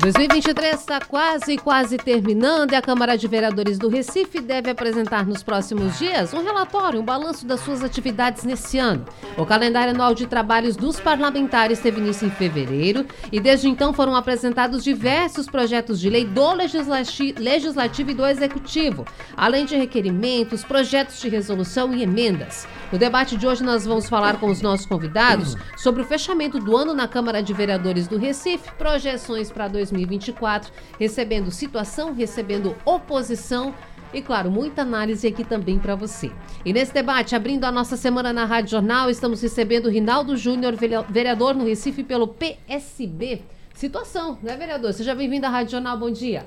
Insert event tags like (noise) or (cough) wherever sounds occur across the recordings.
2023 está quase, quase terminando e a Câmara de Vereadores do Recife deve apresentar nos próximos dias um relatório, um balanço das suas atividades nesse ano. O calendário anual de trabalhos dos parlamentares teve início em fevereiro e desde então foram apresentados diversos projetos de lei do legislati Legislativo e do Executivo, além de requerimentos, projetos de resolução e emendas. No debate de hoje nós vamos falar com os nossos convidados sobre o fechamento do ano na Câmara de Vereadores do Recife, projeções para 2023 2024, recebendo situação, recebendo oposição e, claro, muita análise aqui também para você. E nesse debate, abrindo a nossa semana na Rádio Jornal, estamos recebendo Rinaldo Júnior, vereador no Recife pelo PSB. Situação, né, vereador? Seja bem-vindo à Rádio Jornal, bom dia.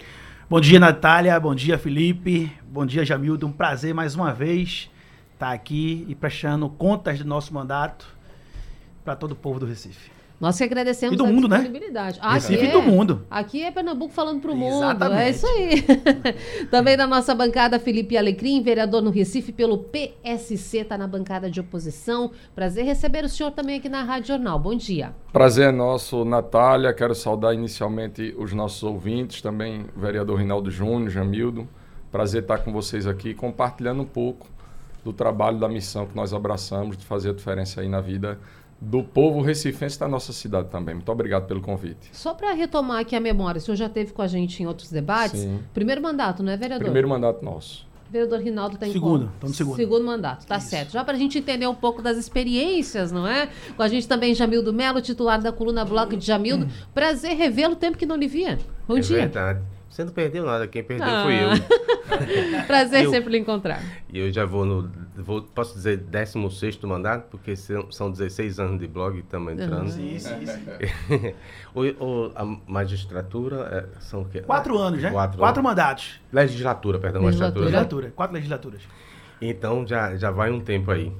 Bom dia, Natália, bom dia, Felipe, bom dia, Jamildo. Um prazer mais uma vez estar aqui e prestando contas do nosso mandato para todo o povo do Recife. Nós que agradecemos e do mundo, né? Ah, Recife é, do mundo. Aqui é Pernambuco falando para o mundo. É isso aí. (laughs) Também na nossa bancada, Felipe Alecrim, vereador no Recife pelo PSC, está na bancada de oposição. Prazer receber o senhor também aqui na Rádio Jornal. Bom dia. Prazer é nosso, Natália. Quero saudar inicialmente os nossos ouvintes, também o vereador Rinaldo Júnior, Jamildo. Prazer estar com vocês aqui, compartilhando um pouco do trabalho, da missão que nós abraçamos de fazer a diferença aí na vida do povo recifense da nossa cidade também. Muito obrigado pelo convite. Só para retomar aqui a memória, o senhor já teve com a gente em outros debates. Sim. Primeiro mandato, não é, vereador? Primeiro mandato nosso. vereador Rinaldo tem Segundo, estamos segundo. Segundo mandato, tá Isso. certo. Já para a gente entender um pouco das experiências, não é? Com a gente também Jamildo Melo, titular da coluna Bloco de Jamildo. (clears throat) Prazer revê-lo, tempo que não lhe via. Bom é dia. verdade. Você não perdeu nada, quem perdeu ah. fui eu. (laughs) Prazer eu, sempre lhe encontrar. E eu já vou no, vou, posso dizer, 16 mandato, porque são 16 anos de blog estamos entrando. Sim, sim, sim. o, o, a magistratura é, são o quê? Quatro anos, né? Quatro, Quatro mandatos. Legislatura, perdão, legislatura. Legislatura, quatro legislaturas. Então já, já vai um tempo aí.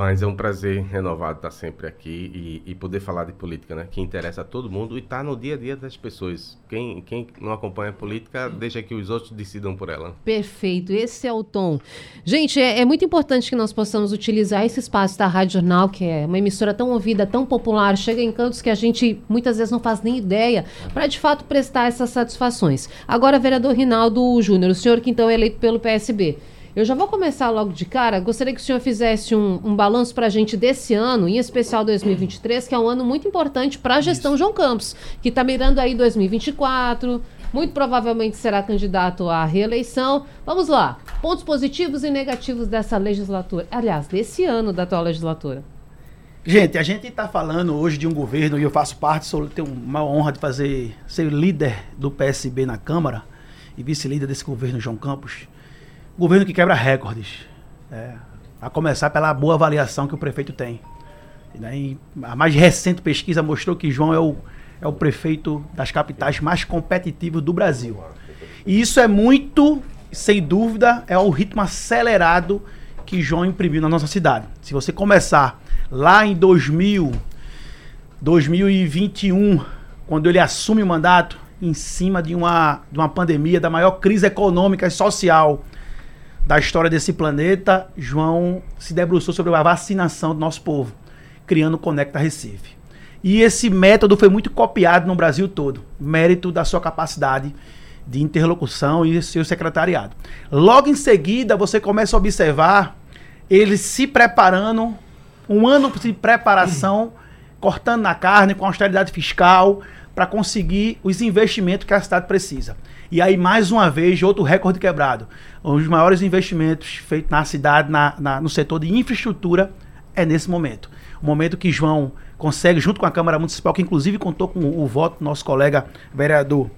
Mas é um prazer renovado estar sempre aqui e, e, poder falar de política, né? Que interessa a todo mundo e está no dia a dia das pessoas. Quem, quem não acompanha a política, deixa que os outros decidam por ela. Perfeito, esse é o tom. Gente, é, é muito importante que nós possamos utilizar esse espaço da Rádio Jornal, que é uma emissora tão ouvida, tão popular, chega em cantos que a gente muitas vezes não faz nem ideia, para de fato prestar essas satisfações. Agora, vereador Rinaldo Júnior, o senhor que então é eleito pelo PSB. Eu já vou começar logo de cara. Gostaria que o senhor fizesse um, um balanço para a gente desse ano, em especial 2023, que é um ano muito importante para a gestão. João Campos, que está mirando aí 2024. Muito provavelmente será candidato à reeleição. Vamos lá. Pontos positivos e negativos dessa legislatura. Aliás, desse ano da atual legislatura. Gente, a gente está falando hoje de um governo e eu faço parte, sou, tenho uma honra de fazer ser líder do PSB na Câmara e vice-líder desse governo João Campos governo que quebra recordes. É, a começar pela boa avaliação que o prefeito tem. Né? a mais recente pesquisa mostrou que João é o, é o prefeito das capitais mais competitivos do Brasil. E isso é muito, sem dúvida, é o ritmo acelerado que João imprimiu na nossa cidade. Se você começar lá em 2000, 2021, quando ele assume o mandato, em cima de uma, de uma pandemia, da maior crise econômica e social da história desse planeta, João se debruçou sobre a vacinação do nosso povo, criando o Conecta Recife. E esse método foi muito copiado no Brasil todo, mérito da sua capacidade de interlocução e seu secretariado. Logo em seguida, você começa a observar ele se preparando, um ano de preparação, cortando na carne, com austeridade fiscal, para conseguir os investimentos que a cidade precisa. E aí, mais uma vez, outro recorde quebrado. Os maiores investimentos feitos na cidade, na, na, no setor de infraestrutura, é nesse momento. O momento que João consegue, junto com a Câmara Municipal, que inclusive contou com o, voto do nosso colega vereador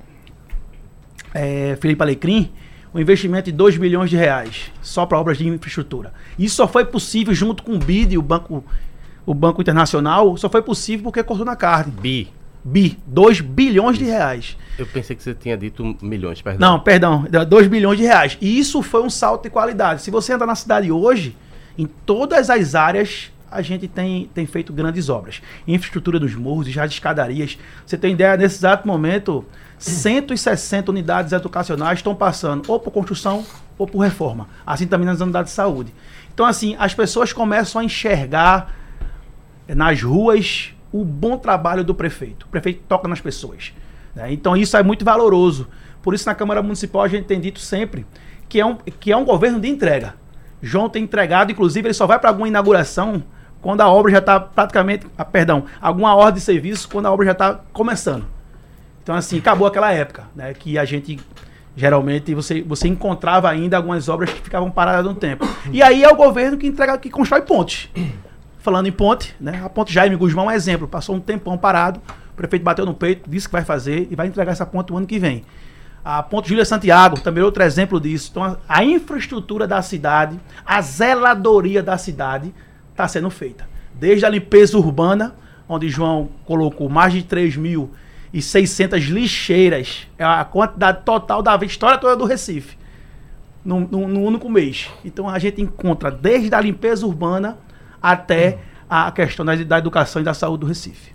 é, Felipe Alecrim, um investimento de 2 bilhões de reais só para obras de infraestrutura. Isso só foi possível junto com o BID, o Banco, o Banco Internacional, só foi possível porque cortou na carne. BI. Bi, 2 bilhões de reais. Eu pensei que você tinha dito milhões, perdão. Não, perdão, 2 bilhões de reais. E isso foi um salto de qualidade. Se você anda na cidade hoje, em todas as áreas, a gente tem, tem feito grandes obras. Infraestrutura dos morros já de escadarias. Você tem ideia, nesse exato momento, 160 unidades educacionais estão passando ou por construção ou por reforma. Assim também nas unidades de saúde. Então, assim, as pessoas começam a enxergar nas ruas o bom trabalho do prefeito. O prefeito toca nas pessoas. Né? Então, isso é muito valoroso. Por isso, na Câmara Municipal, a gente tem dito sempre que é um, que é um governo de entrega. João tem entregado, inclusive, ele só vai para alguma inauguração quando a obra já está praticamente. Ah, perdão, alguma ordem de serviço quando a obra já está começando. Então, assim, acabou aquela época, né? Que a gente geralmente você, você encontrava ainda algumas obras que ficavam paradas no tempo. E aí é o governo que entrega, que constrói pontes. Falando em ponte, né? A ponte Jaime Guzmão é um exemplo. Passou um tempão parado, o prefeito bateu no peito, disse que vai fazer e vai entregar essa ponte o ano que vem. A Ponte Júlia Santiago, também outro exemplo disso. Então, a, a infraestrutura da cidade, a zeladoria da cidade está sendo feita. Desde a limpeza urbana, onde João colocou mais de 3.600 lixeiras, é a quantidade total da história toda do Recife, no, no, no, único mês. Então, a gente encontra desde a limpeza urbana até a questão da, da educação e da saúde do Recife.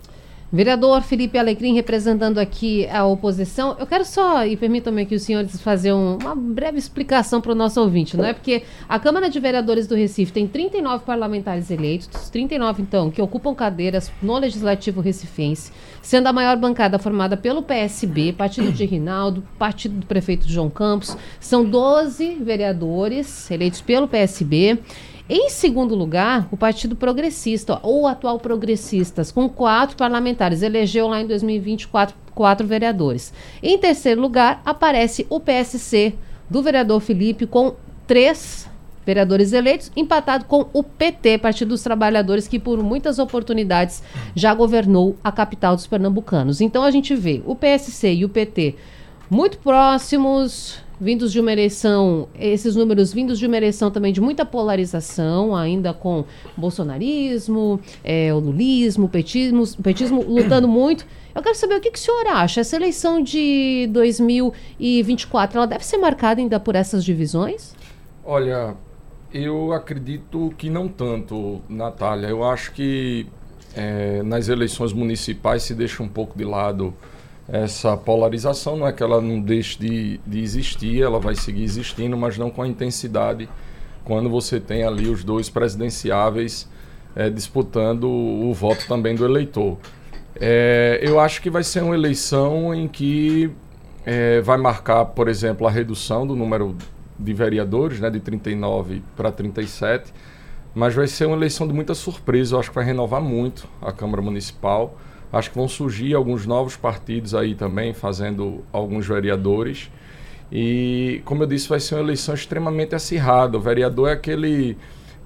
Vereador Felipe Alecrim, representando aqui a oposição, eu quero só, e permitam-me aqui os senhores fazer um, uma breve explicação para o nosso ouvinte, não é? Porque a Câmara de Vereadores do Recife tem 39 parlamentares eleitos, 39 então, que ocupam cadeiras no Legislativo Recifense, sendo a maior bancada formada pelo PSB, Partido de Rinaldo, Partido do Prefeito João Campos, são 12 vereadores eleitos pelo PSB em segundo lugar, o Partido Progressista, ou atual Progressistas, com quatro parlamentares, elegeu lá em 2024 quatro vereadores. Em terceiro lugar, aparece o PSC, do vereador Felipe, com três vereadores eleitos, empatado com o PT, Partido dos Trabalhadores, que por muitas oportunidades já governou a capital dos pernambucanos. Então a gente vê o PSC e o PT muito próximos, vindos de uma eleição, esses números vindos de uma eleição também de muita polarização, ainda com bolsonarismo, é, o lulismo, petismo, petismo lutando muito. Eu quero saber o que, que o senhor acha. Essa eleição de 2024, ela deve ser marcada ainda por essas divisões? Olha, eu acredito que não tanto, Natália. Eu acho que é, nas eleições municipais se deixa um pouco de lado essa polarização, não é que ela não deixe de, de existir, ela vai seguir existindo, mas não com a intensidade quando você tem ali os dois presidenciáveis é, disputando o, o voto também do eleitor. É, eu acho que vai ser uma eleição em que é, vai marcar, por exemplo, a redução do número de vereadores, né, de 39 para 37, mas vai ser uma eleição de muita surpresa. Eu acho que vai renovar muito a Câmara Municipal. Acho que vão surgir alguns novos partidos aí também, fazendo alguns vereadores. E, como eu disse, vai ser uma eleição extremamente acirrada. O vereador é aquele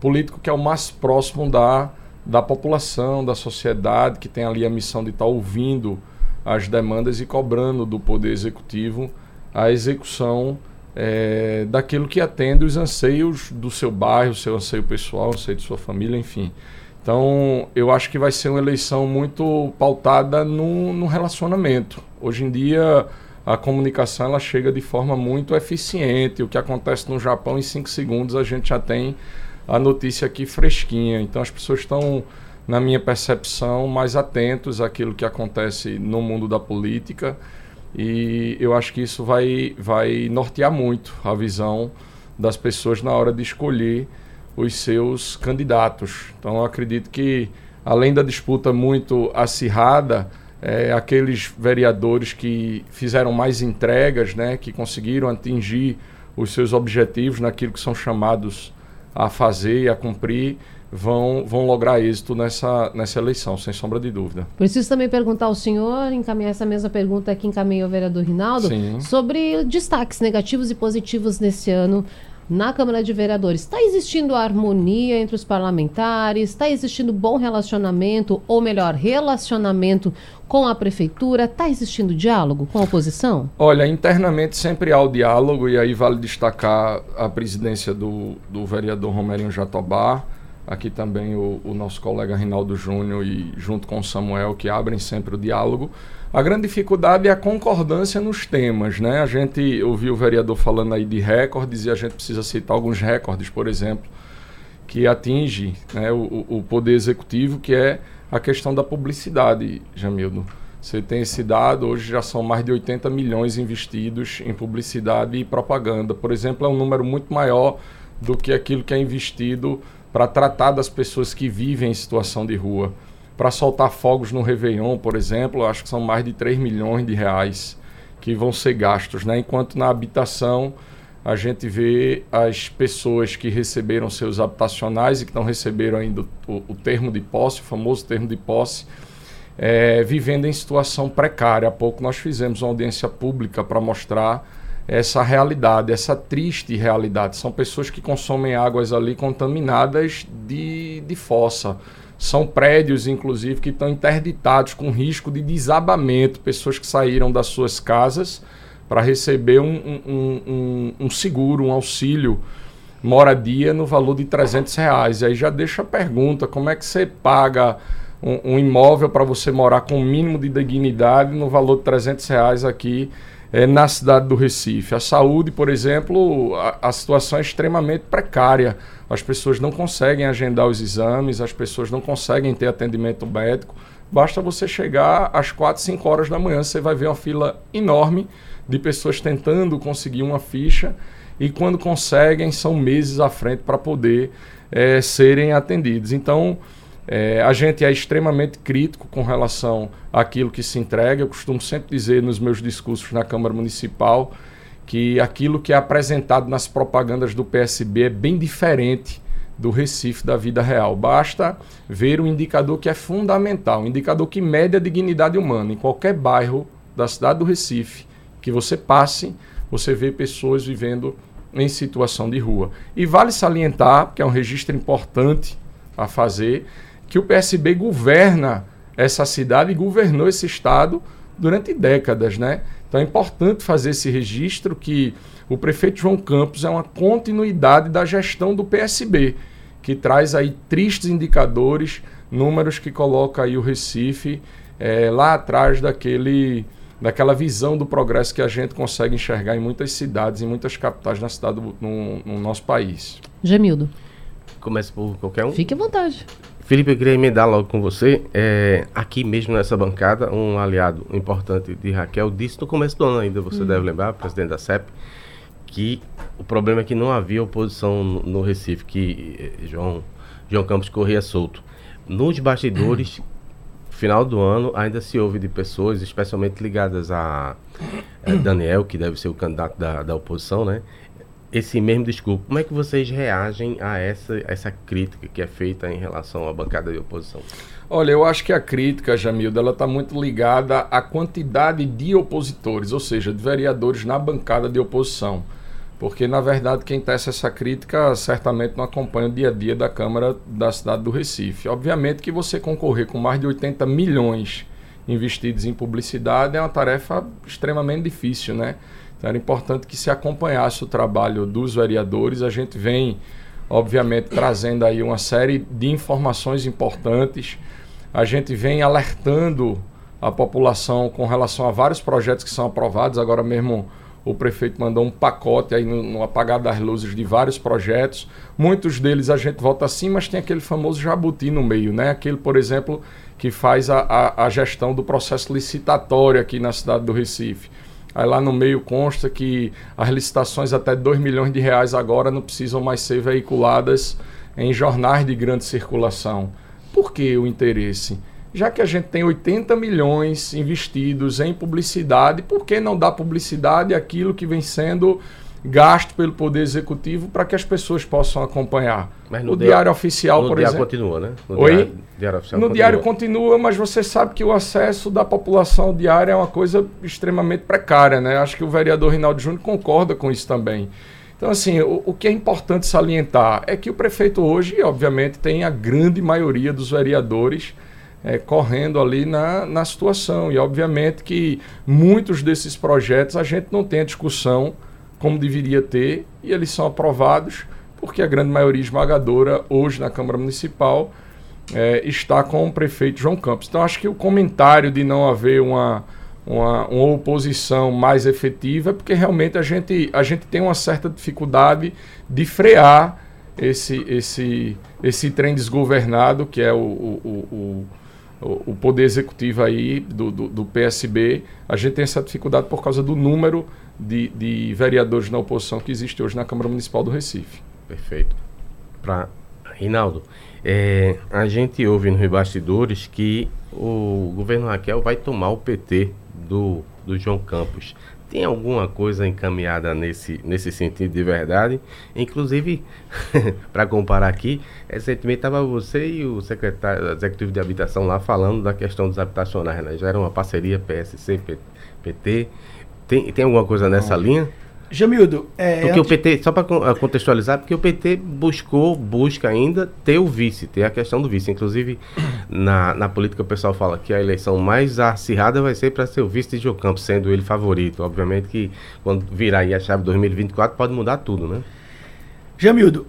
político que é o mais próximo da, da população, da sociedade, que tem ali a missão de estar tá ouvindo as demandas e cobrando do Poder Executivo a execução é, daquilo que atende os anseios do seu bairro, seu anseio pessoal, anseio de sua família, enfim. Então, eu acho que vai ser uma eleição muito pautada no, no relacionamento. Hoje em dia, a comunicação ela chega de forma muito eficiente. O que acontece no Japão, em cinco segundos, a gente já tem a notícia aqui fresquinha. Então, as pessoas estão, na minha percepção, mais atentos àquilo que acontece no mundo da política. E eu acho que isso vai, vai nortear muito a visão das pessoas na hora de escolher os seus candidatos. Então, eu acredito que, além da disputa muito acirrada, é, aqueles vereadores que fizeram mais entregas, né, que conseguiram atingir os seus objetivos naquilo que são chamados a fazer e a cumprir, vão, vão lograr êxito nessa, nessa eleição, sem sombra de dúvida. Preciso também perguntar ao senhor, encaminhar essa mesma pergunta que encaminhou o vereador Rinaldo, Sim. sobre destaques negativos e positivos nesse ano na Câmara de Vereadores. Está existindo harmonia entre os parlamentares? Está existindo bom relacionamento, ou melhor, relacionamento com a prefeitura? Está existindo diálogo com a oposição? Olha, internamente sempre há o diálogo, e aí vale destacar a presidência do, do vereador Romerinho Jatobá, aqui também o, o nosso colega Rinaldo Júnior e junto com o Samuel, que abrem sempre o diálogo. A grande dificuldade é a concordância nos temas, né? A gente ouviu o vereador falando aí de recordes e a gente precisa citar alguns recordes, por exemplo, que atinge né, o, o poder executivo, que é a questão da publicidade, Jamildo. Você tem esse dado, hoje já são mais de 80 milhões investidos em publicidade e propaganda. Por exemplo, é um número muito maior do que aquilo que é investido para tratar das pessoas que vivem em situação de rua. Para soltar fogos no Réveillon, por exemplo, acho que são mais de 3 milhões de reais que vão ser gastos, né? enquanto na habitação a gente vê as pessoas que receberam seus habitacionais e que não receberam ainda o, o termo de posse, o famoso termo de posse, é, vivendo em situação precária. Há pouco nós fizemos uma audiência pública para mostrar essa realidade, essa triste realidade. São pessoas que consomem águas ali contaminadas de, de fossa. São prédios, inclusive, que estão interditados com risco de desabamento. Pessoas que saíram das suas casas para receber um, um, um, um, seguro, um auxílio moradia no valor de 300 reais. E aí já deixa a pergunta, como é que você paga um, imóvel para você morar com o um mínimo de dignidade no valor de 300 reais aqui é, na cidade do Recife. A saúde, por exemplo, a, a, situação é extremamente precária. As pessoas não conseguem agendar os exames, as pessoas não conseguem ter atendimento médico. Basta você chegar às 4, 5 horas da manhã, você vai ver uma fila enorme de pessoas tentando conseguir uma ficha e quando conseguem são meses à frente para poder é, serem atendidos. Então, é, a gente é extremamente crítico com relação àquilo que se entrega. Eu costumo sempre dizer nos meus discursos na Câmara Municipal que aquilo que é apresentado nas propagandas do PSB é bem diferente do Recife da vida real. Basta ver o indicador que é fundamental, um indicador que mede a dignidade humana. Em qualquer bairro da cidade do Recife que você passe, você vê pessoas vivendo em situação de rua. E vale salientar, que é um registro importante a fazer, que o PSB governa essa cidade e governou esse estado durante décadas, né? Então é importante fazer esse registro que o prefeito João Campos é uma continuidade da gestão do PSB, que traz aí tristes indicadores, números que coloca aí o Recife é, lá atrás daquele daquela visão do progresso que a gente consegue enxergar em muitas cidades, em muitas capitais na cidade do, no, no nosso país. Gemildo. Começa por qualquer um. Fique à vontade. Felipe, eu queria emendar logo com você. É, aqui mesmo nessa bancada, um aliado importante de Raquel disse no começo do ano ainda, você hum. deve lembrar, presidente da CEP, que o problema é que não havia oposição no, no Recife, que eh, João, João Campos corria solto. Nos bastidores, (coughs) final do ano, ainda se ouve de pessoas, especialmente ligadas a, a eh, Daniel, que deve ser o candidato da, da oposição, né? Esse mesmo discurso. Como é que vocês reagem a essa, essa crítica que é feita em relação à bancada de oposição? Olha, eu acho que a crítica, Jamilda, ela está muito ligada à quantidade de opositores, ou seja, de vereadores na bancada de oposição. Porque, na verdade, quem tece essa crítica certamente não acompanha o dia a dia da Câmara da cidade do Recife. Obviamente que você concorrer com mais de 80 milhões investidos em publicidade é uma tarefa extremamente difícil, né? Então era importante que se acompanhasse o trabalho dos vereadores. A gente vem, obviamente, trazendo aí uma série de informações importantes. A gente vem alertando a população com relação a vários projetos que são aprovados. Agora mesmo o prefeito mandou um pacote aí no, no apagar das luzes de vários projetos. Muitos deles a gente vota sim, mas tem aquele famoso jabuti no meio, né? Aquele, por exemplo, que faz a, a, a gestão do processo licitatório aqui na cidade do Recife. Aí lá no meio consta que as licitações até 2 milhões de reais agora não precisam mais ser veiculadas em jornais de grande circulação. Por que o interesse? Já que a gente tem 80 milhões investidos em publicidade, por que não dar publicidade àquilo que vem sendo gasto pelo Poder Executivo para que as pessoas possam acompanhar. Mas no o Diário Oficial, no por diário exemplo. continua, né? No Oi? Diário, diário Oficial no continua. Diário continua, mas você sabe que o acesso da população ao diário é uma coisa extremamente precária, né? Acho que o vereador Rinaldo Júnior concorda com isso também. Então, assim, o, o que é importante salientar é que o prefeito hoje, obviamente, tem a grande maioria dos vereadores é, correndo ali na, na situação. E, obviamente, que muitos desses projetos a gente não tem a discussão como deveria ter, e eles são aprovados porque a grande maioria esmagadora hoje na Câmara Municipal é, está com o prefeito João Campos. Então acho que o comentário de não haver uma, uma, uma, oposição mais efetiva é porque realmente a gente, a gente tem uma certa dificuldade de frear esse, esse, esse trem desgovernado, que é o, o, o, o poder executivo aí do, do, do, PSB, a gente tem essa dificuldade por causa do número de, de vereadores na oposição que existe hoje na Câmara Municipal do Recife. Perfeito. Para Rinaldo, é, a gente ouve nos bastidores que o governo Raquel vai tomar o PT do, do João Campos. Tem alguma coisa encaminhada nesse, nesse sentido de verdade? Inclusive, (laughs) para comparar aqui, recentemente estava você e o secretário executivo de habitação lá falando da questão dos habitacionais, né? Já era uma parceria PSC, PT. Tem, tem alguma coisa nessa Não. linha? Jamildo, é, porque antes... o PT, só para contextualizar, porque o PT buscou, busca ainda ter o vice, ter a questão do vice. Inclusive, (coughs) na, na política o pessoal fala que a eleição mais acirrada vai ser para ser o vice de Gil Campos, sendo ele favorito. Obviamente que quando virar aí a chave 2024 pode mudar tudo, né? Jamildo,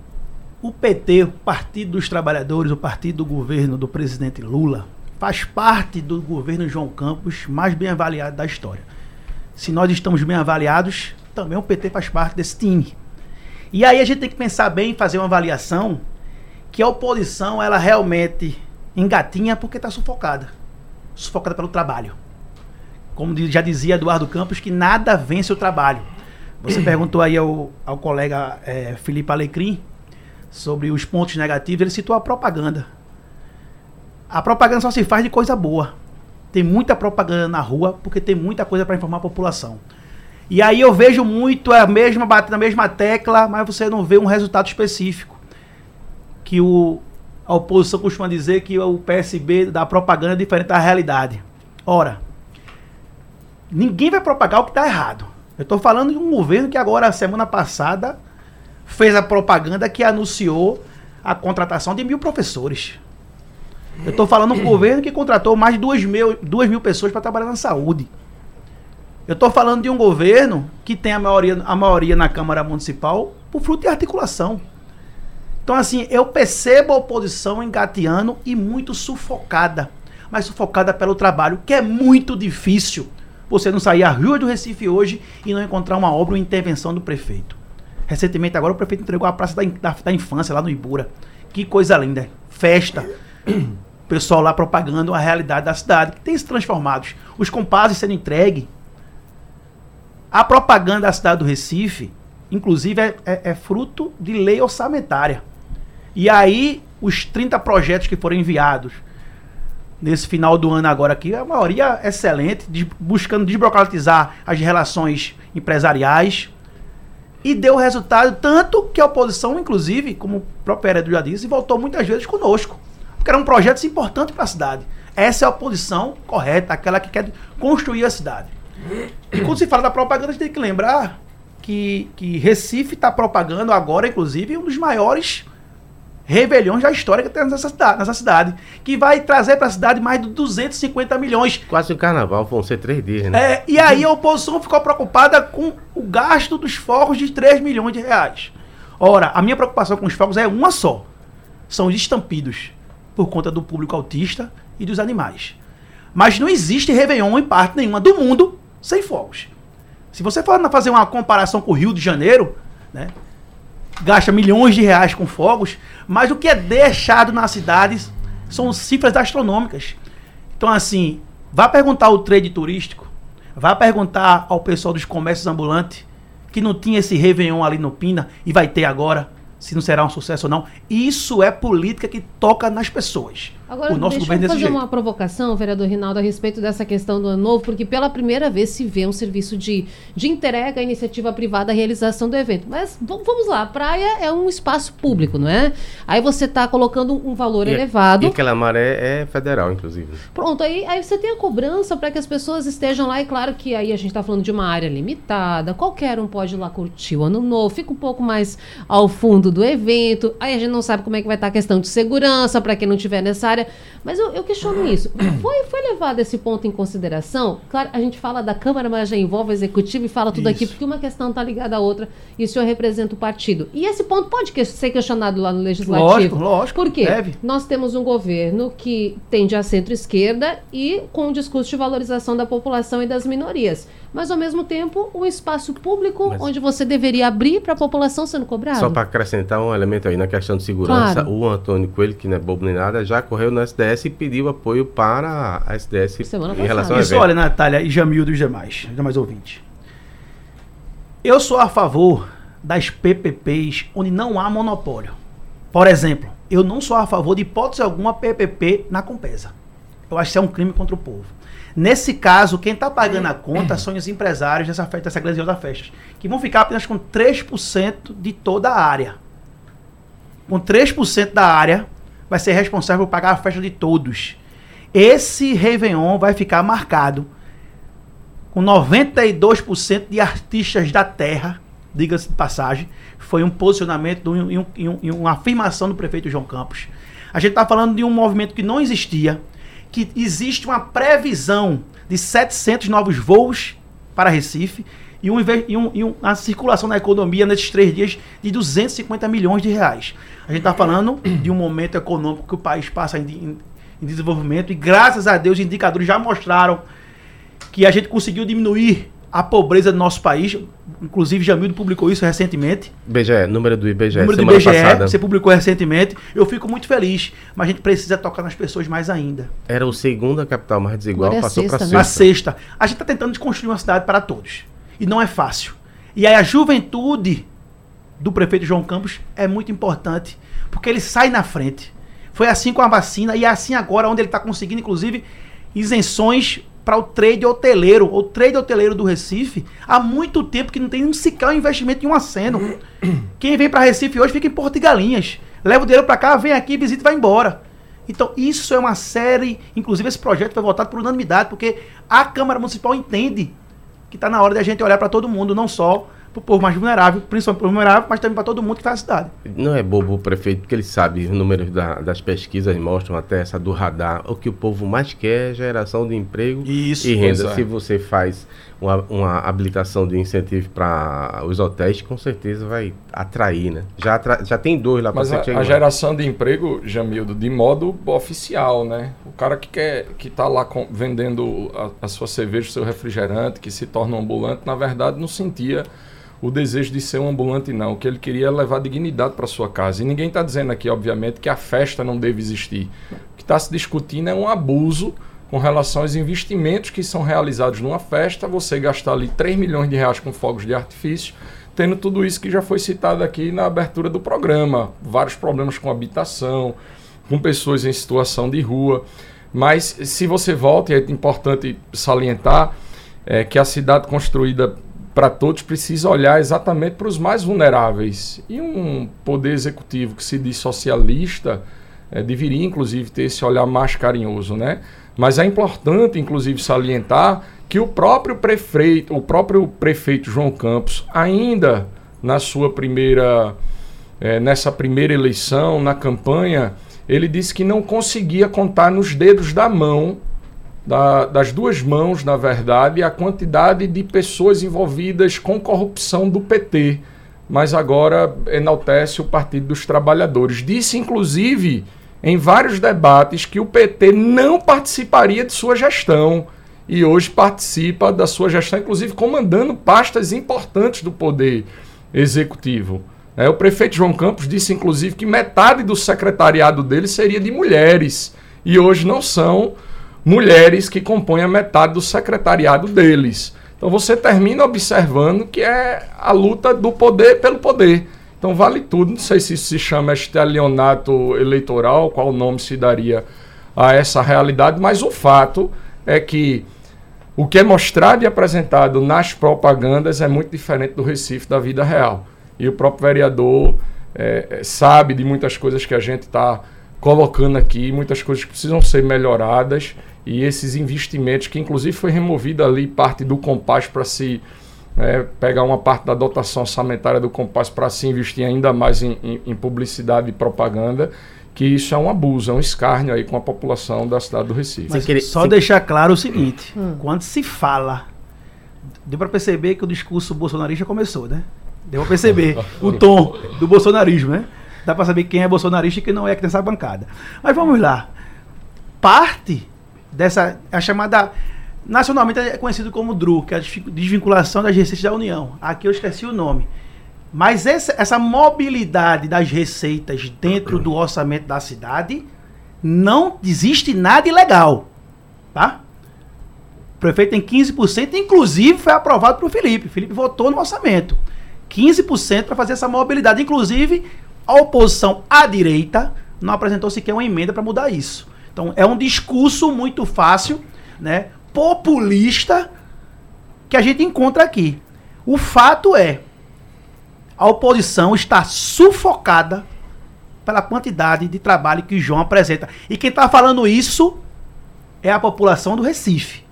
o PT, o Partido dos Trabalhadores, o partido do governo do presidente Lula, faz parte do governo João Campos mais bem avaliado da história. Se nós estamos bem avaliados, também o PT faz parte desse time. E aí a gente tem que pensar bem e fazer uma avaliação que a oposição ela realmente engatinha porque está sufocada. Sufocada pelo trabalho. Como já dizia Eduardo Campos, que nada vence o trabalho. Você (clears throat) perguntou aí ao, ao colega é, Felipe Alecrim sobre os pontos negativos, ele citou a propaganda. A propaganda só se faz de coisa boa. Tem muita propaganda na rua porque tem muita coisa para informar a população. E aí eu vejo muito a mesma bater na mesma tecla, mas você não vê um resultado específico. Que o, a oposição costuma dizer que o PSB da propaganda é diferente da realidade. Ora, ninguém vai propagar o que está errado. Eu estou falando de um governo que agora, semana passada, fez a propaganda que anunciou a contratação de mil professores. Eu estou falando um governo que contratou mais de duas mil, duas mil pessoas para trabalhar na saúde. Eu estou falando de um governo que tem a maioria, a maioria na Câmara Municipal por fruto de articulação. Então, assim, eu percebo a oposição engateando e muito sufocada. Mas sufocada pelo trabalho, que é muito difícil você não sair à rua do Recife hoje e não encontrar uma obra ou intervenção do prefeito. Recentemente, agora, o prefeito entregou a Praça da, da, da Infância lá no Ibura. Que coisa linda. Festa. O (clears throat) pessoal lá propagando a realidade da cidade, que tem se transformado. Os compassos sendo entregues a propaganda da cidade do Recife, inclusive, é, é, é fruto de lei orçamentária. E aí, os 30 projetos que foram enviados nesse final do ano agora aqui, a maioria excelente, de, buscando desburocratizar as relações empresariais. E deu resultado tanto que a oposição, inclusive, como o próprio Heredo já disse, voltou muitas vezes conosco. Porque eram projetos importantes para a cidade. Essa é a oposição correta, aquela que quer construir a cidade. E quando se fala da propaganda, a gente tem que lembrar que, que Recife está propagando agora, inclusive, um dos maiores rebeliões da história que tem nessa cidade, nessa cidade que vai trazer para a cidade mais de 250 milhões. Quase o carnaval, vão ser três dias, né? É, e aí a oposição ficou preocupada com o gasto dos fogos de 3 milhões de reais. Ora, a minha preocupação com os fogos é uma só. São os estampidos, por conta do público autista e dos animais. Mas não existe Réveillon em parte nenhuma do mundo sem fogos. Se você for fazer uma comparação com o Rio de Janeiro, né, gasta milhões de reais com fogos, mas o que é deixado nas cidades são cifras astronômicas. Então, assim, vá perguntar ao trade turístico, vá perguntar ao pessoal dos comércios ambulantes, que não tinha esse Réveillon ali no Pina e vai ter agora se não será um sucesso ou não. Isso é política que toca nas pessoas. Agora, o nosso deixa governo eu fazer jeito. uma provocação, vereador Rinaldo, a respeito dessa questão do ano novo, porque pela primeira vez se vê um serviço de, de entrega à iniciativa privada a realização do evento. Mas vamos lá, a praia é um espaço público, não é? Aí você está colocando um valor e, elevado. E aquela maré é federal, inclusive. Pronto, aí, aí você tem a cobrança para que as pessoas estejam lá, e claro que aí a gente está falando de uma área limitada, qualquer um pode ir lá curtir o ano novo, fica um pouco mais ao fundo do evento, aí a gente não sabe como é que vai estar tá a questão de segurança para quem não estiver nessa área. Mas eu, eu questiono isso. Foi, foi levado esse ponto em consideração? Claro, a gente fala da Câmara, mas já envolve o Executivo e fala tudo isso. aqui, porque uma questão está ligada à outra e o senhor representa o partido. E esse ponto pode que, ser questionado lá no Legislativo. Lógico, lógico. Por quê? Deve. Nós temos um governo que tende a centro-esquerda e com um discurso de valorização da população e das minorias mas ao mesmo tempo um espaço público mas... onde você deveria abrir para a população sendo cobrado. Só para acrescentar um elemento aí na questão de segurança, claro. o Antônio Coelho, que não é bobo nem nada, já correu no SDS e pediu apoio para a SDS Semana em relação a Isso, olha, Natália e Jamil dos demais, demais ouvintes. Eu sou a favor das PPPs onde não há monopólio. Por exemplo, eu não sou a favor de hipótese alguma PPP na Compesa. Eu acho que isso é um crime contra o povo. Nesse caso, quem está pagando a conta são os empresários dessa festa, dessa grandiosa festa, que vão ficar apenas com 3% de toda a área. Com 3% da área, vai ser responsável por pagar a festa de todos. Esse Réveillon vai ficar marcado com 92% de artistas da terra, diga-se de passagem, foi um posicionamento e um, um, um, uma afirmação do prefeito João Campos. A gente está falando de um movimento que não existia, que existe uma previsão de 700 novos voos para Recife e, um, e, um, e uma circulação na economia nesses três dias de 250 milhões de reais. A gente está falando de um momento econômico que o país passa em, em, em desenvolvimento e, graças a Deus, os indicadores já mostraram que a gente conseguiu diminuir a pobreza do nosso país. Inclusive, Jamildo publicou isso recentemente. IBGE, número do IBGE. Número do IBGE, passada. você publicou recentemente. Eu fico muito feliz, mas a gente precisa tocar nas pessoas mais ainda. Era o segundo capital mais desigual, Agora passou para a sexta. Né? sexta. A gente está tentando construir uma cidade para todos. E não é fácil. E aí a juventude do prefeito João Campos é muito importante, porque ele sai na frente. Foi assim com a vacina e é assim agora, onde ele está conseguindo, inclusive, isenções para o trade hoteleiro. O trade hoteleiro do Recife, há muito tempo que não tem um sequer um investimento em um aceno. (clears throat) Quem vem para Recife hoje fica em Porto Galinhas. Leva o dinheiro para cá, vem aqui, visita e vai embora. Então, isso é uma série. Inclusive, esse projeto foi votado por unanimidade, porque a Câmara Municipal entende que está na hora de a gente olhar para todo mundo, não só para o povo mais vulnerável, principalmente para o vulnerável, mas também para todo mundo que está na cidade. Não é bobo o prefeito, porque ele sabe, os números da, das pesquisas mostram até essa do radar, o que o povo mais quer é geração de emprego Isso, e renda. É. Se você faz uma, uma habilitação de incentivo para os hotéis, com certeza vai atrair, né? Já, atra, já tem dois lá para Mas a, a geração de emprego, Jamildo, de modo oficial, né? O cara que quer que está lá com, vendendo a, a sua cerveja, o seu refrigerante, que se torna um ambulante, na verdade não sentia o desejo de ser um ambulante, não. O que ele queria é levar dignidade para sua casa. E ninguém está dizendo aqui, obviamente, que a festa não deve existir. O que está se discutindo é um abuso com relação aos investimentos que são realizados numa festa, você gastar ali 3 milhões de reais com fogos de artifício, tendo tudo isso que já foi citado aqui na abertura do programa. Vários problemas com habitação, com pessoas em situação de rua. Mas se você volta, e é importante salientar, é, que a cidade construída para todos precisa olhar exatamente para os mais vulneráveis. E um poder executivo que se diz socialista é, deveria, inclusive, ter esse olhar mais carinhoso, né? Mas é importante, inclusive, salientar que o próprio prefeito, o próprio prefeito João Campos, ainda na sua primeira, é, nessa primeira eleição, na campanha, ele disse que não conseguia contar nos dedos da mão da, das duas mãos, na verdade, a quantidade de pessoas envolvidas com corrupção do PT, mas agora enaltece o Partido dos Trabalhadores. Disse, inclusive, em vários debates, que o PT não participaria de sua gestão e hoje participa da sua gestão, inclusive comandando pastas importantes do Poder Executivo. É, o prefeito João Campos disse, inclusive, que metade do secretariado dele seria de mulheres e hoje não são mulheres que compõem a metade do secretariado deles. Então você termina observando que é a luta do poder pelo poder. Então vale tudo. Não sei se se chama estelionato eleitoral, qual nome se daria a essa realidade, mas o fato é que o que é mostrado e apresentado nas propagandas é muito diferente do Recife da vida real. E o próprio vereador é, sabe de muitas coisas que a gente está colocando aqui, muitas coisas que precisam ser melhoradas e esses investimentos, que inclusive foi removida ali parte do Compass para se é, pegar uma parte da dotação orçamentária do Compass para se investir ainda mais em, em, em, publicidade e propaganda. que isso é um abuso, é um escárnio aí com a população da cidade do Recife. Mas querer- só sem- deixar claro o seguinte: quando se fala, deu pra perceber que o discurso bolsonarista começou, né? Deu pra perceber (laughs) o tom do bolsonarismo, né? Dá pra saber quem é bolsonarista e quem não é que tem essa bancada. Mas vamos lá. Parte dessa a chamada nacionalmente é conhecido como DRU, que é a desvi- desvinculação das receitas da União. Aqui eu esqueci o nome. Mas essa, essa mobilidade das receitas dentro do orçamento da cidade não existe nada ilegal. Tá? O prefeito tem 15%, inclusive foi aprovado para o Felipe. O Felipe votou no orçamento. 15% para fazer essa mobilidade. Inclusive, a oposição à direita não apresentou sequer uma emenda para mudar isso. Então, é um discurso muito fácil, né, populista, que a gente encontra aqui. O fato é, a oposição está sufocada pela quantidade de trabalho que o João apresenta. E quem está falando isso é a população do Recife.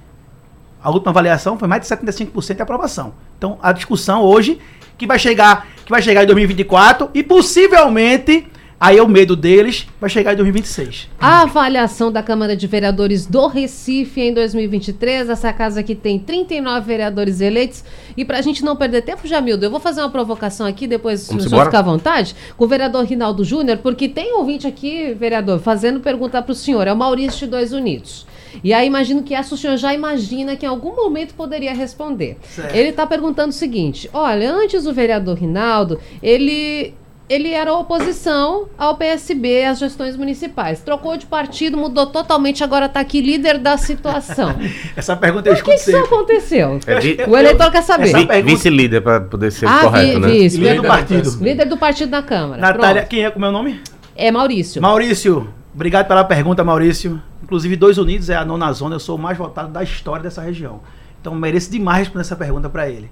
A última avaliação foi mais de 75% de aprovação. Então, a discussão hoje que vai chegar, que vai chegar em 2024 e possivelmente aí é o medo deles, vai chegar em 2026. A avaliação da Câmara de Vereadores do Recife em 2023. Essa casa aqui tem 39 vereadores eleitos. E para a gente não perder tempo, Jamildo, eu vou fazer uma provocação aqui, depois Vamos o senhor embora? ficar à vontade, com o vereador Rinaldo Júnior, porque tem ouvinte aqui, vereador, fazendo pergunta para o senhor. É o Maurício de Dois Unidos. E aí imagino que essa o senhor já imagina que em algum momento poderia responder. Certo. Ele está perguntando o seguinte: olha, antes o vereador Rinaldo, ele ele era oposição ao PSB, às gestões municipais. Trocou de partido, mudou totalmente, agora está aqui líder da situação. (laughs) Essa pergunta eu Por que, isso aconteceu? É vi- O eleitor quer saber. Pergunta- Vice-líder, para poder ser Ah, correto, vi- né? vice, Líder do líder, partido. líder do partido na Câmara. Natália, Pronto. quem é com o meu nome? É Maurício. Maurício, obrigado pela pergunta, Maurício. Inclusive, Dois Unidos é a nona zona, eu sou o mais votado da história dessa região. Então, mereço demais responder essa pergunta para ele.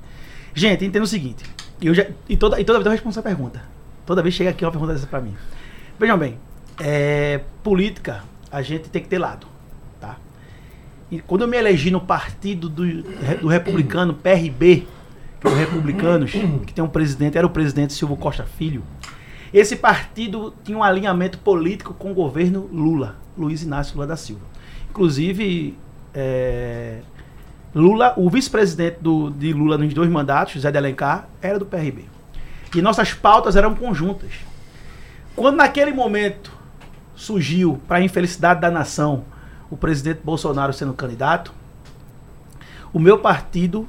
Gente, entenda o seguinte, eu já, e, toda, e toda vez eu respondo essa pergunta. Toda vez chega aqui uma pergunta dessa para mim. Vejam bem, é, política, a gente tem que ter lado, tá? E quando eu me elegi no partido do, do republicano, PRB, que é o Republicanos, que tem um presidente, era o presidente Silvio Costa Filho, esse partido tinha um alinhamento político com o governo Lula, Luiz Inácio Lula da Silva. Inclusive, é, Lula, o vice-presidente de Lula nos dois mandatos, José de Alencar, era do PRB. E nossas pautas eram conjuntas. Quando naquele momento surgiu, para a infelicidade da nação, o presidente Bolsonaro sendo candidato, o meu partido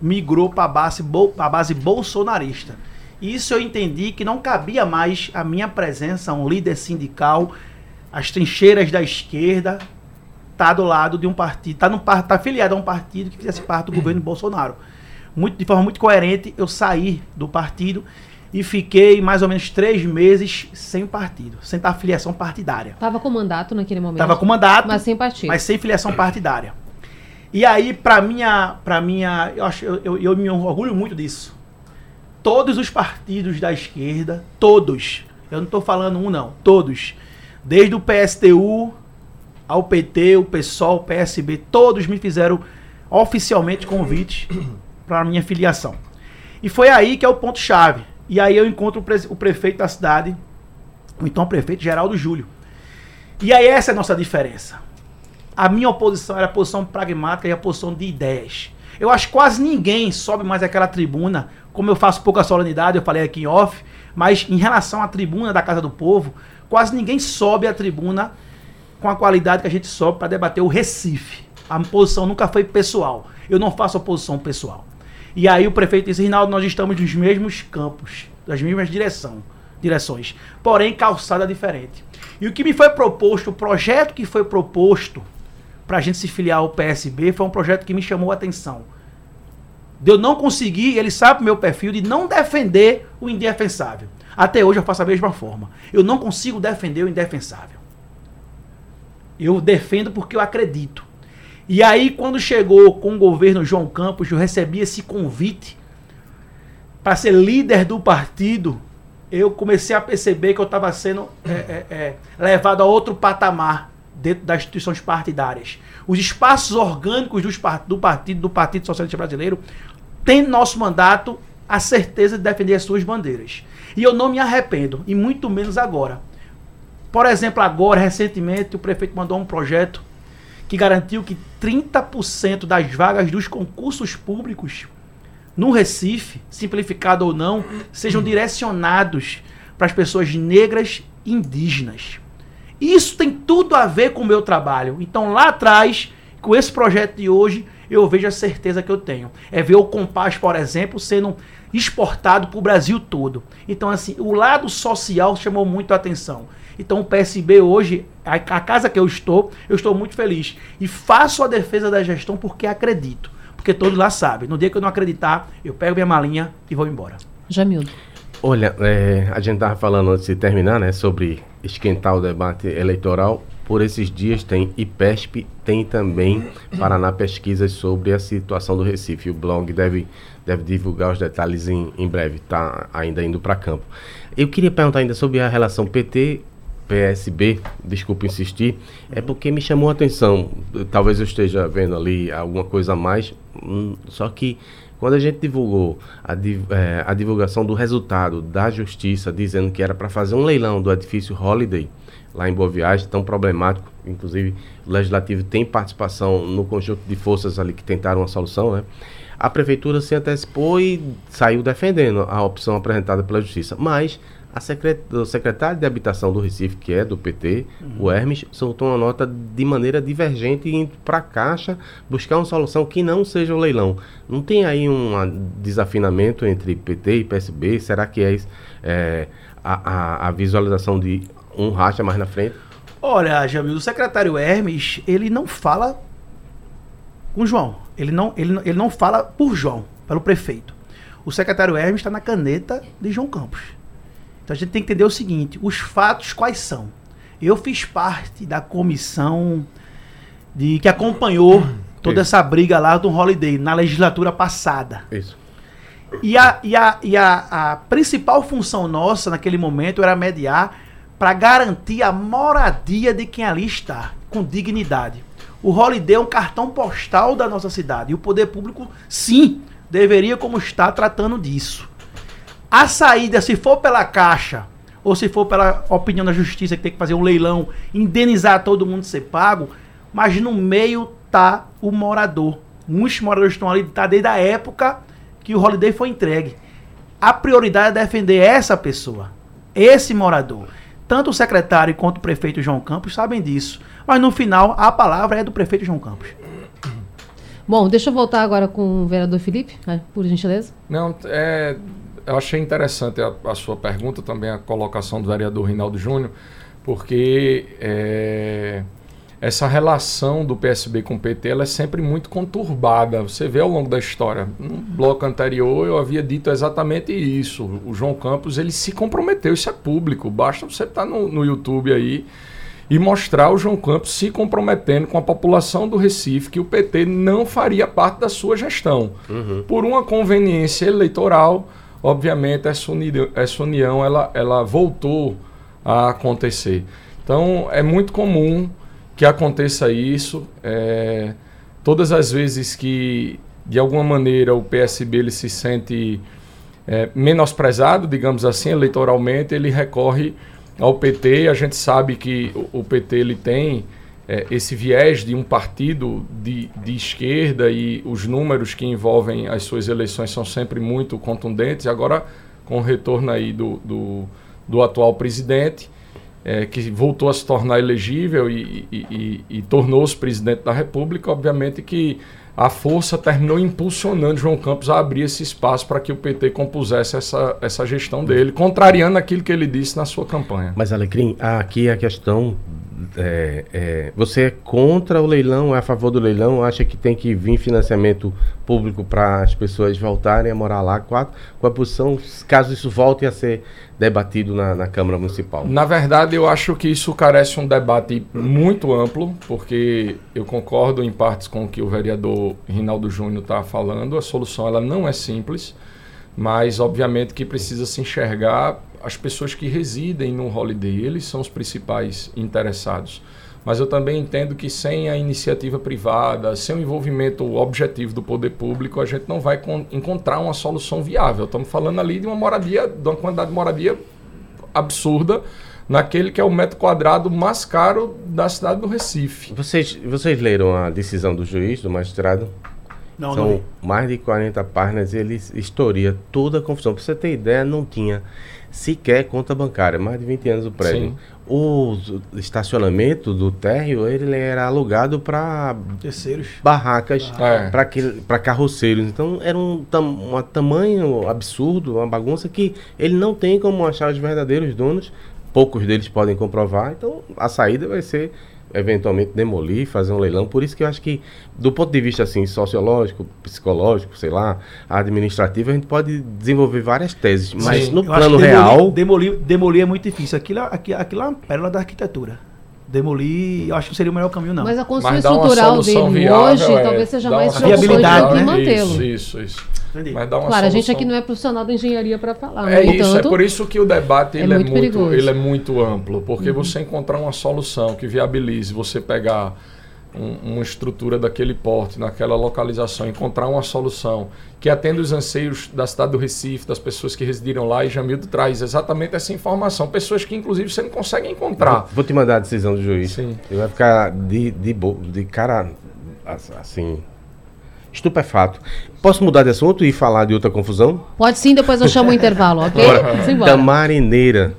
migrou para a base, bol- base bolsonarista. Isso eu entendi que não cabia mais a minha presença, um líder sindical, as trincheiras da esquerda, tá do lado de um partido, tá, no, tá afiliado a um partido que fizesse parte do governo Bolsonaro. Muito, de forma muito coerente, eu saí do partido e fiquei mais ou menos três meses sem partido, sem ter afiliação partidária. Tava com mandato naquele momento. Tava com mandato, Mas sem partido. mas sem filiação partidária. E aí, pra minha, pra minha, eu acho, eu, eu, eu me orgulho muito disso. Todos os partidos da esquerda, todos, eu não estou falando um não, todos, desde o PSTU ao PT, o PSOL, o PSB, todos me fizeram oficialmente convite para minha filiação. E foi aí que é o ponto chave. E aí eu encontro o, pre- o prefeito da cidade, o então prefeito Geraldo Júlio. E aí essa é a nossa diferença. A minha oposição era a posição pragmática e a posição de ideias. Eu acho que quase ninguém sobe mais aquela tribuna, como eu faço pouca solenidade, eu falei aqui em off, mas em relação à tribuna da Casa do Povo, quase ninguém sobe a tribuna com a qualidade que a gente sobe para debater o Recife. A posição nunca foi pessoal. Eu não faço oposição pessoal. E aí o prefeito disse, Rinaldo, nós estamos nos mesmos campos, das mesmas direção, direções, porém calçada diferente. E o que me foi proposto, o projeto que foi proposto para a gente se filiar ao PSB foi um projeto que me chamou a atenção. De eu não conseguir, ele sabe meu perfil, de não defender o indefensável. Até hoje eu faço a mesma forma. Eu não consigo defender o indefensável. Eu defendo porque eu acredito. E aí, quando chegou com o governo João Campos, eu recebi esse convite para ser líder do partido. Eu comecei a perceber que eu estava sendo é, é, é, levado a outro patamar dentro das instituições partidárias. Os espaços orgânicos dos do partido, do Partido Socialista Brasileiro, têm no nosso mandato a certeza de defender as suas bandeiras. E eu não me arrependo, e muito menos agora. Por exemplo, agora, recentemente, o prefeito mandou um projeto que garantiu que 30% das vagas dos concursos públicos no Recife, simplificado ou não, sejam direcionados para as pessoas negras e indígenas. Isso tem tudo a ver com o meu trabalho. Então, lá atrás, com esse projeto de hoje, eu vejo a certeza que eu tenho. É ver o Compás, por exemplo, sendo exportado para o Brasil todo. Então, assim, o lado social chamou muito a atenção. Então, o PSB hoje, a, a casa que eu estou, eu estou muito feliz. E faço a defesa da gestão porque acredito. Porque todos lá sabem. No dia que eu não acreditar, eu pego minha malinha e vou embora. Jamildo. Olha, é, a gente estava falando antes de terminar, né, sobre esquentar o debate eleitoral. Por esses dias tem IPESP, tem também Paraná Pesquisas sobre a situação do Recife. O blog deve, deve divulgar os detalhes em, em breve, está ainda indo para campo. Eu queria perguntar ainda sobre a relação PT PSB, desculpe insistir, é porque me chamou a atenção. Talvez eu esteja vendo ali alguma coisa a mais, hum, só que quando a gente divulgou a, é, a divulgação do resultado da justiça, dizendo que era para fazer um leilão do edifício Holiday, lá em Boa Viagem, tão problemático, inclusive o Legislativo tem participação no conjunto de forças ali que tentaram uma solução, né? A Prefeitura se antecipou e saiu defendendo a opção apresentada pela Justiça, mas Secret... o secretário de Habitação do Recife, que é do PT, uhum. o Hermes, soltou uma nota de maneira divergente indo para a Caixa buscar uma solução que não seja o leilão. Não tem aí um desafinamento entre PT e PSB? Será que é, é a, a, a, visualização de um racha mais na frente? Olha, Jamil, o secretário Hermes, ele não fala com João. Ele não, ele, ele não fala por João, pelo prefeito. O secretário Hermes está na caneta de João Campos. Então a gente tem que entender o seguinte: os fatos quais são? Eu fiz parte da comissão de que acompanhou (coughs) toda Isso. essa briga lá do Holiday na legislatura passada. Isso. E, a, e, a, e a, a principal função nossa naquele momento era mediar para garantir a moradia de quem ali está, com dignidade. O Holiday é um cartão postal da nossa cidade. E o poder público, sim, deveria, como está, tratando disso. A saída, se for pela Caixa, ou se for pela opinião da Justiça, que tem que fazer um leilão, indenizar todo mundo ser pago, mas no meio tá o morador. Muitos moradores estão ali, tá desde a época que o Holiday foi entregue. A prioridade é defender essa pessoa, esse morador. Tanto o secretário quanto o prefeito João Campos sabem disso. Mas no final, a palavra é do prefeito João Campos. Bom, deixa eu voltar agora com o vereador Felipe, né, por gentileza. Não, é, eu achei interessante a, a, sua pergunta, também a colocação do vereador Rinaldo Júnior, porque é, essa relação do PSB com o PT ela é sempre muito conturbada. Você vê ao longo da história. No bloco anterior eu havia dito exatamente isso. O João Campos ele se comprometeu, isso é público. Basta você estar no, no YouTube aí e mostrar o João Campos se comprometendo com a população do Recife que o PT não faria parte da sua gestão. Uhum. Por uma conveniência eleitoral obviamente essa união, essa união ela, ela voltou a acontecer. Então é muito comum que aconteça isso. É, todas as vezes que de alguma maneira o PSB ele se sente é, menosprezado, digamos assim, eleitoralmente, ele recorre ao PT. A gente sabe que o, o PT ele tem é, esse viés de um partido de, de esquerda e os números que envolvem as suas eleições são sempre muito contundentes. Agora, com o retorno aí do, do, do atual presidente, é, que voltou a se tornar elegível e, e, e, e tornou-se presidente da República, obviamente que a força terminou impulsionando João Campos a abrir esse espaço para que o PT compusesse essa, essa gestão dele, contrariando aquilo que ele disse na sua campanha. Mas, Alecrim, aqui a questão é, é, você é contra o leilão, é a favor do leilão, acha que tem que vir financiamento público para as pessoas voltarem a morar lá? Qual, qual a posição, caso isso volte a ser debatido na, na Câmara Municipal? Na verdade, eu acho que isso carece um debate muito amplo, porque eu concordo em partes com o que o vereador Rinaldo Júnior está falando. A solução ela não é simples, mas obviamente que precisa se enxergar as pessoas que residem no Holiday, eles são os principais interessados. Mas eu também entendo que sem a iniciativa privada, sem o envolvimento objetivo do poder público, a gente não vai encontrar uma solução viável. Estamos falando ali de uma moradia, de uma quantidade de moradia absurda naquele que é o metro quadrado mais caro da cidade do Recife. Vocês, vocês leram a decisão do juiz, do magistrado? Não, São não. mais de 40 páginas e ele historia toda a confusão. Pra você ter ideia, não tinha sequer conta bancária, mais de 20 anos o prédio. Sim. O estacionamento do térreo, ele era alugado para Terceiros. barracas, É. para carroceiros. Então era um, tam, um tamanho absurdo, uma bagunça que ele não tem como achar os verdadeiros donos. Poucos deles podem comprovar. Então a saída vai ser eventualmente demolir, fazer um leilão. Por isso que eu acho que, do ponto de vista assim, sociológico, psicológico, sei lá, administrativo, a gente pode desenvolver várias teses. Mas Sim. no plano demolir- real. Demolir, demolir é muito difícil. Aquilo, é- aqui- aquilo é uma pérola da arquitetura. Demolir, eu acho que não seria o melhor caminho, não. Mas a construção Mas estrutural solução dele viável, hoje é, talvez seja mais viabilidade, do que né? mantê-lo. Isso, isso, isso. Entendi. Mas dá uma Claro, a gente solução- aqui não é profissional da engenharia para falar. É no isso, é entanto, por isso que o debate é ele é, muito muito, perigoso. Uhum. ele é muito amplo, porque você encontrar uma solução que viabilize você pegar um- uma estrutura daquele porte, naquela localização, encontrar uma solução que atenda os anseios da cidade do Recife, das pessoas que residiram lá, e Jamildo traz exatamente essa informação, pessoas que inclusive você não consegue encontrar. Vou te mandar a decisão do juiz. Sim. Ele vai ficar de, de, de cara ass- assim. Estupefato. Posso mudar de assunto e falar de outra confusão? Pode sim, depois eu chamo o (laughs) intervalo, ok? Vamos Da marineira.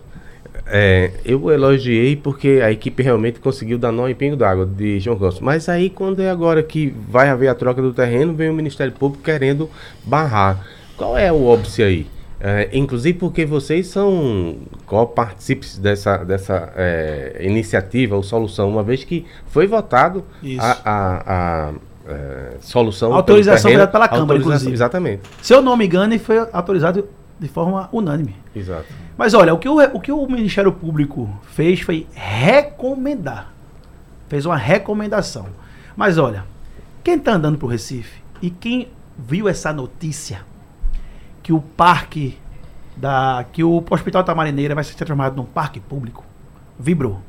É, eu elogiei porque a equipe realmente conseguiu dar nó em pingo d'água de João Campos. Mas aí, quando é agora que vai haver a troca do terreno, vem o Ministério Público querendo barrar. Qual é o óbice aí? É, inclusive porque vocês são co-partícipes dessa, dessa é, iniciativa ou solução, uma vez que foi votado Isso. a, a- a, é, solução. Autorização terreno, dada pela Câmara, inclusive. Exatamente. Se eu não me engano, foi autorizado de forma unânime. Exato. Mas olha, o que o, o que o Ministério Público fez foi recomendar. Fez uma recomendação. Mas olha, quem está andando para o Recife e quem viu essa notícia que o parque da. que o Hospital da Marineira vai ser transformado num parque público, vibrou.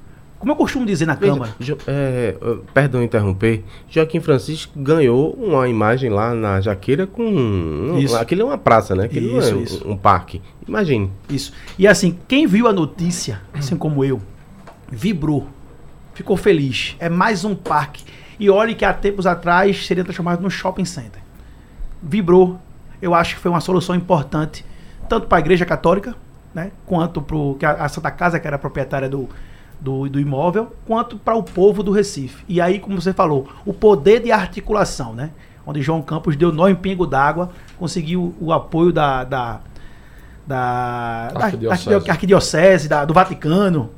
Como eu costumo dizer na Veja, Câmara. Jo- é, uh, perdão interromper. Joaquim Francisco ganhou uma imagem lá na Jaqueira com. um- Isso. Aquilo é uma praça, né? Aquilo Isso, não é um- isso. um parque. Imagine. Isso. E assim, quem viu a notícia, assim como eu, vibrou, ficou feliz. É mais um parque. E olhe que há tempos atrás seria transformado num shopping center. Vibrou. Eu acho que foi uma solução importante, tanto para a Igreja Católica, né, quanto para a Santa Casa, que era proprietária do, do, do imóvel, quanto para o povo do Recife. E aí, como você falou, o poder de articulação, né? Onde João Campos deu nó em pingo d'água, conseguiu o apoio da, da, da, da- da Arquidiocese. arquidio- arquidiocese, da- do Vaticano,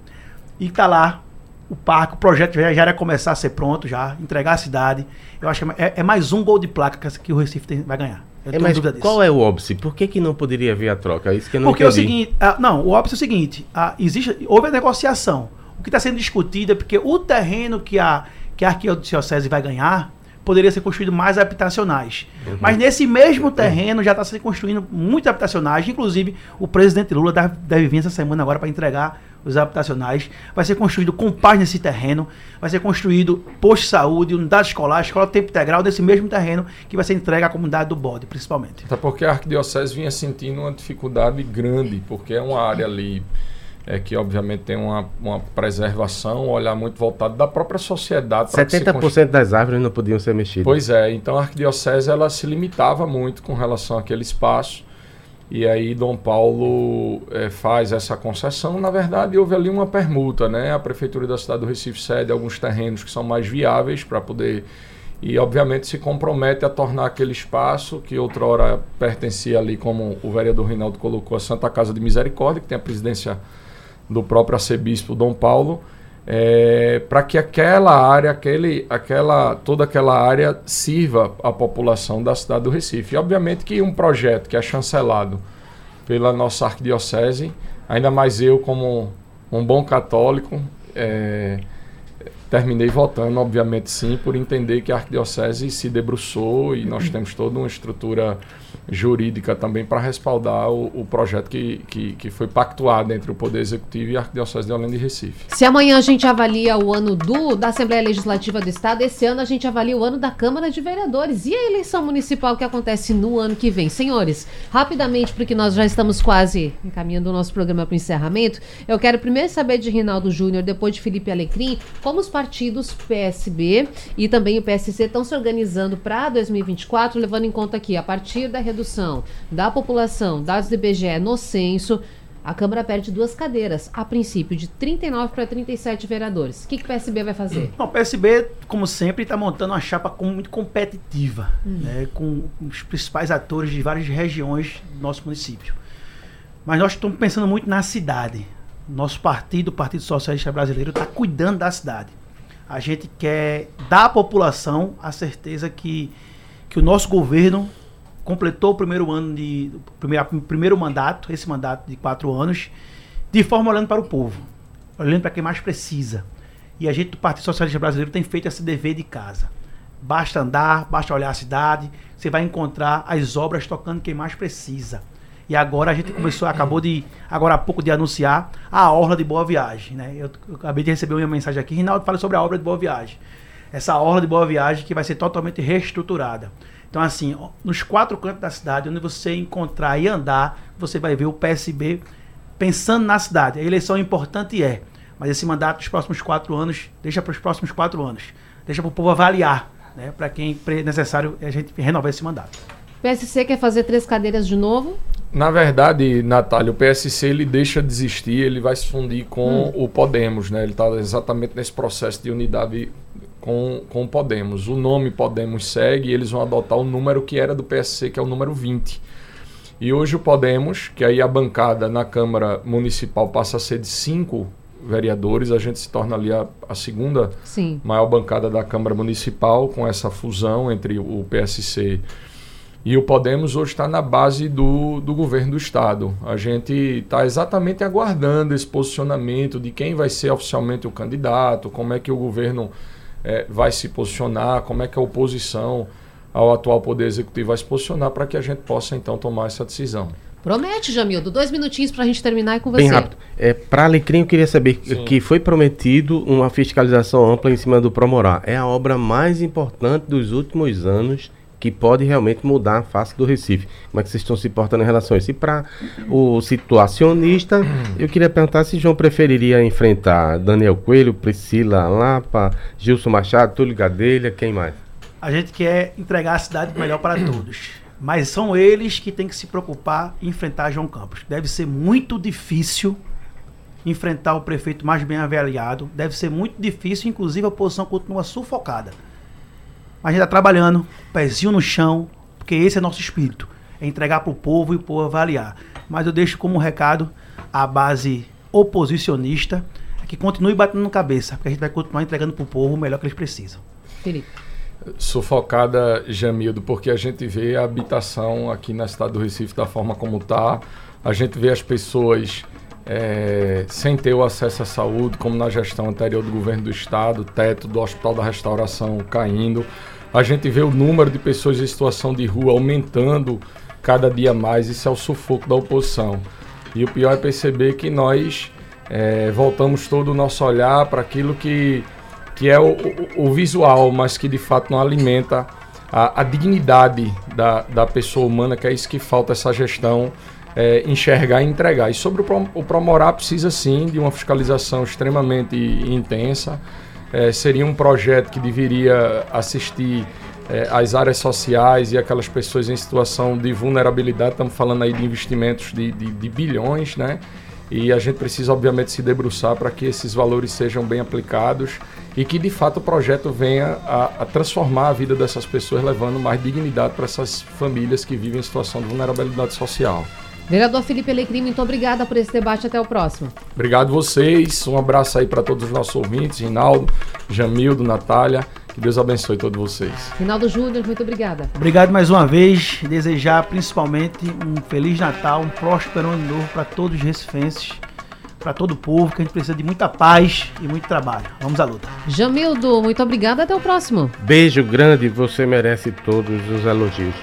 e tá lá o parque, o projeto já, já era começar a ser pronto, já, entregar a cidade. Eu acho que é, é mais um gol de placa que, que o Recife tem- vai ganhar. Eu É, tenho mas qual é o óbice? Por que, que não poderia haver a troca? É Isso que eu não Porque é o entendi. seguinte, ah, não, o óbvio é o seguinte, ah, existe, houve a negociação. O que está sendo discutido é porque o terreno que a, que a arquidiocese vai ganhar poderia ser construído mais habitacionais. Uhum. Mas nesse mesmo terreno já está se construindo muitos habitacionais, inclusive o presidente Lula deve, vir essa semana agora para entregar os habitacionais. Vai ser construído compás nesse terreno, vai ser construído posto de saúde, unidade escolar, escola tempo integral nesse mesmo terreno que vai ser entregue à comunidade do Bode, principalmente. Até porque a arquidiocese vinha sentindo uma dificuldade grande, porque é uma área ali é, que obviamente tem uma, uma preservação, um olhar muito voltado da própria sociedade. para que se 70% das árvores não podiam ser mexidas. Pois é, então a arquidiocese ela se limitava muito com relação àquele espaço. E aí Dom Paulo eh, faz essa concessão. Na verdade, houve ali uma permuta, né? A prefeitura da cidade do Recife cede alguns terrenos que são mais viáveis para poder e obviamente se compromete a tornar aquele espaço que outrora pertencia ali, como o vereador Reinaldo colocou, a Santa Casa de Misericórdia, que tem a presidência do próprio arcebispo Dom Paulo, para que aquela área, aquele, aquela, toda aquela área sirva à população da cidade do Recife. E obviamente que um projeto que é chancelado pela nossa arquidiocese, ainda mais eu como um bom católico, é, terminei votando, obviamente sim, por entender que a Arquidiocese se debruçou e nós temos toda uma estrutura jurídica também para respaldar o, o projeto que, que, que, foi pactuado entre o Poder Executivo e a Arquidiocese de Olinda e Recife. Se amanhã a gente avalia o ano do, da Assembleia Legislativa do Estado, esse ano a gente avalia o ano da Câmara de Vereadores. E a eleição municipal que acontece no ano que vem? Senhores, rapidamente, porque nós já estamos quase encaminhando o nosso programa para o encerramento, eu quero primeiro saber de Rinaldo Júnior, depois de Felipe Alecrim, como os partidos PSB e também o PSC estão se organizando para 2024, levando em conta aqui, a partir da redução da população, dados do IBGE no censo, a Câmara perde duas cadeiras, a princípio de 39 para 37 vereadores. O que, que o PSB vai fazer? o PSB, como sempre, está montando uma chapa muito competitiva, hum. né, com os principais atores de várias regiões do nosso município. Mas nós estamos pensando muito na cidade. Nosso partido, o Partido Socialista Brasileiro, está cuidando da cidade. A gente quer dar à população a certeza que, que o nosso governo completou o primeiro ano de. Primeiro, primeiro mandato, esse mandato de quatro anos, de forma olhando para o povo, olhando para quem mais precisa. E a gente do Partido Socialista Brasileiro tem feito esse dever de casa. Basta andar, basta olhar a cidade, você vai encontrar as obras tocando quem mais precisa. E agora a gente começou, acabou de, agora há pouco, de anunciar a Orla de Boa Viagem. Né? Eu, eu acabei de receber uma mensagem aqui, Rinaldo fala sobre a obra de Boa Viagem. Essa Orla de Boa Viagem que vai ser totalmente reestruturada. Então, assim, nos quatro cantos da cidade, onde você encontrar e andar, você vai ver o PSB pensando na cidade. A eleição é importante é, mas esse mandato dos próximos quatro anos, deixa para os próximos quatro anos. Deixa para o povo avaliar, né, para quem é necessário a gente renovar esse mandato. O PSC quer fazer três cadeiras de novo? Na verdade, Natália, o PSC ele deixa de existir, ele vai se fundir com hum. o Podemos, né? Ele está exatamente nesse processo de unidade com, com o Podemos. O nome Podemos segue e eles vão adotar o número que era do PSC, que é o número 20. E hoje o Podemos, que aí a bancada na Câmara Municipal passa a ser de cinco vereadores, a gente se torna ali a, a segunda Sim. maior bancada da Câmara Municipal, com essa fusão entre o PSC e o Podemos hoje está na base do, do governo do Estado. A gente está exatamente aguardando esse posicionamento de quem vai ser oficialmente o candidato, como é que o governo é, vai se posicionar, como é que a oposição ao atual Poder Executivo vai se posicionar para que a gente possa então tomar essa decisão. Promete, Jamildo. Dois minutinhos para a gente terminar e com você. Bem rápido. É, para Alecrim, eu queria saber Sim. que foi prometido uma fiscalização ampla em cima do Promorá. É a obra mais importante dos últimos anos que pode realmente mudar a face do Recife. Como é que vocês estão se portando em relação a isso? E para o situacionista, eu queria perguntar se João preferiria enfrentar Daniel Coelho, Priscila Lapa, Gilson Machado, Túlio Gadelha, quem mais? A gente quer entregar a cidade melhor para todos. Mas são eles que têm que se preocupar em enfrentar João Campos. Deve ser muito difícil enfrentar o prefeito mais bem avaliado. Deve ser muito difícil, inclusive a oposição continua sufocada. Mas a gente está trabalhando, pezinho no chão, porque esse é nosso espírito. É entregar para o povo e o povo avaliar. Mas eu deixo como recado a base oposicionista é que continue batendo na cabeça, porque a gente vai continuar entregando para o povo o melhor que eles precisam. Felipe. Sufocada, Jamildo, porque a gente vê a habitação aqui na cidade do Recife da forma como está. A gente vê as pessoas é, sem ter o acesso à saúde, como na gestão anterior do governo do estado, o teto do Hospital da Restauração caindo. A gente vê o número de pessoas em situação de rua aumentando cada dia mais. Isso é o sufoco da oposição. E o pior é perceber que nós é, voltamos todo o nosso olhar para aquilo que, que é o, o, o, visual, mas que de fato não alimenta a, a, dignidade da, da pessoa humana, que é isso que falta essa gestão é, enxergar e entregar. E sobre o, o Promorá precisa sim de uma fiscalização extremamente intensa é, seria um projeto que deveria assistir é, as áreas sociais e aquelas pessoas em situação de vulnerabilidade. Estamos falando aí de investimentos de, de, de bilhões, né? E a gente precisa, obviamente, se debruçar para que esses valores sejam bem aplicados e que, de fato, o projeto venha a, a transformar a vida dessas pessoas, levando mais dignidade para essas famílias que vivem em situação de vulnerabilidade social. Vereador Felipe Alecrim, muito obrigada por esse debate. Até o próximo. Obrigado vocês. Um abraço aí para todos os nossos ouvintes, Rinaldo, Jamildo, Natália. Que Deus abençoe todos vocês. Rinaldo Júnior, muito obrigada. Obrigado mais uma vez. Desejar principalmente um Feliz Natal, um próspero ano novo para todos os recifenses. para todo o povo, que a gente precisa de muita paz e muito trabalho. Vamos à luta. Jamildo, muito obrigada. Até o próximo. Beijo grande, você merece todos os elogios.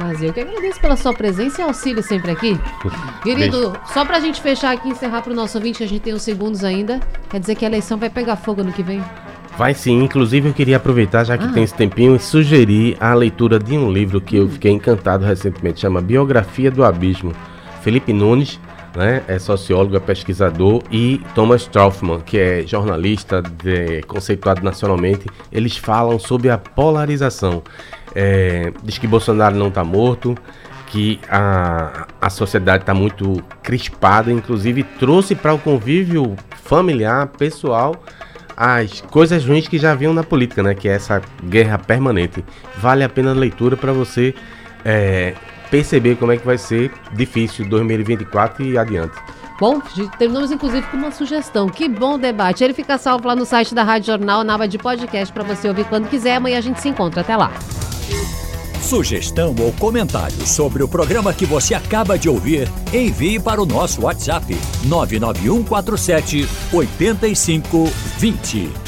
Mas eu que agradeço pela sua presença e auxílio sempre aqui. (laughs) Querido, Beijo. só pra gente fechar aqui e encerrar pro nosso ouvinte, a gente tem uns segundos ainda. Quer dizer que a eleição vai pegar fogo no que vem? Vai sim, inclusive eu queria aproveitar, já que ah. tem esse tempinho, e sugerir a leitura de um livro que eu fiquei encantado recentemente, chama Biografia do Abismo. Felipe Nunes, né, é sociólogo, é pesquisador, e Thomas Troufman, que é jornalista de, conceituado nacionalmente, eles falam sobre a polarização. É, diz que Bolsonaro não está morto, que a, a sociedade está muito crispada, inclusive trouxe para o convívio familiar, pessoal, as coisas ruins que já haviam na política, né? Que é essa guerra permanente. Vale a pena a leitura para você é, perceber como é que vai ser difícil 2024 e adiante. Bom, terminamos inclusive com uma sugestão. Que bom debate. Ele fica salvo lá no site da Rádio Jornal, na aba de podcast, para você ouvir quando quiser. Amanhã a gente se encontra. Até lá. Sugestão ou comentário sobre o programa que você acaba de ouvir, envie para o nosso WhatsApp 99147 8520.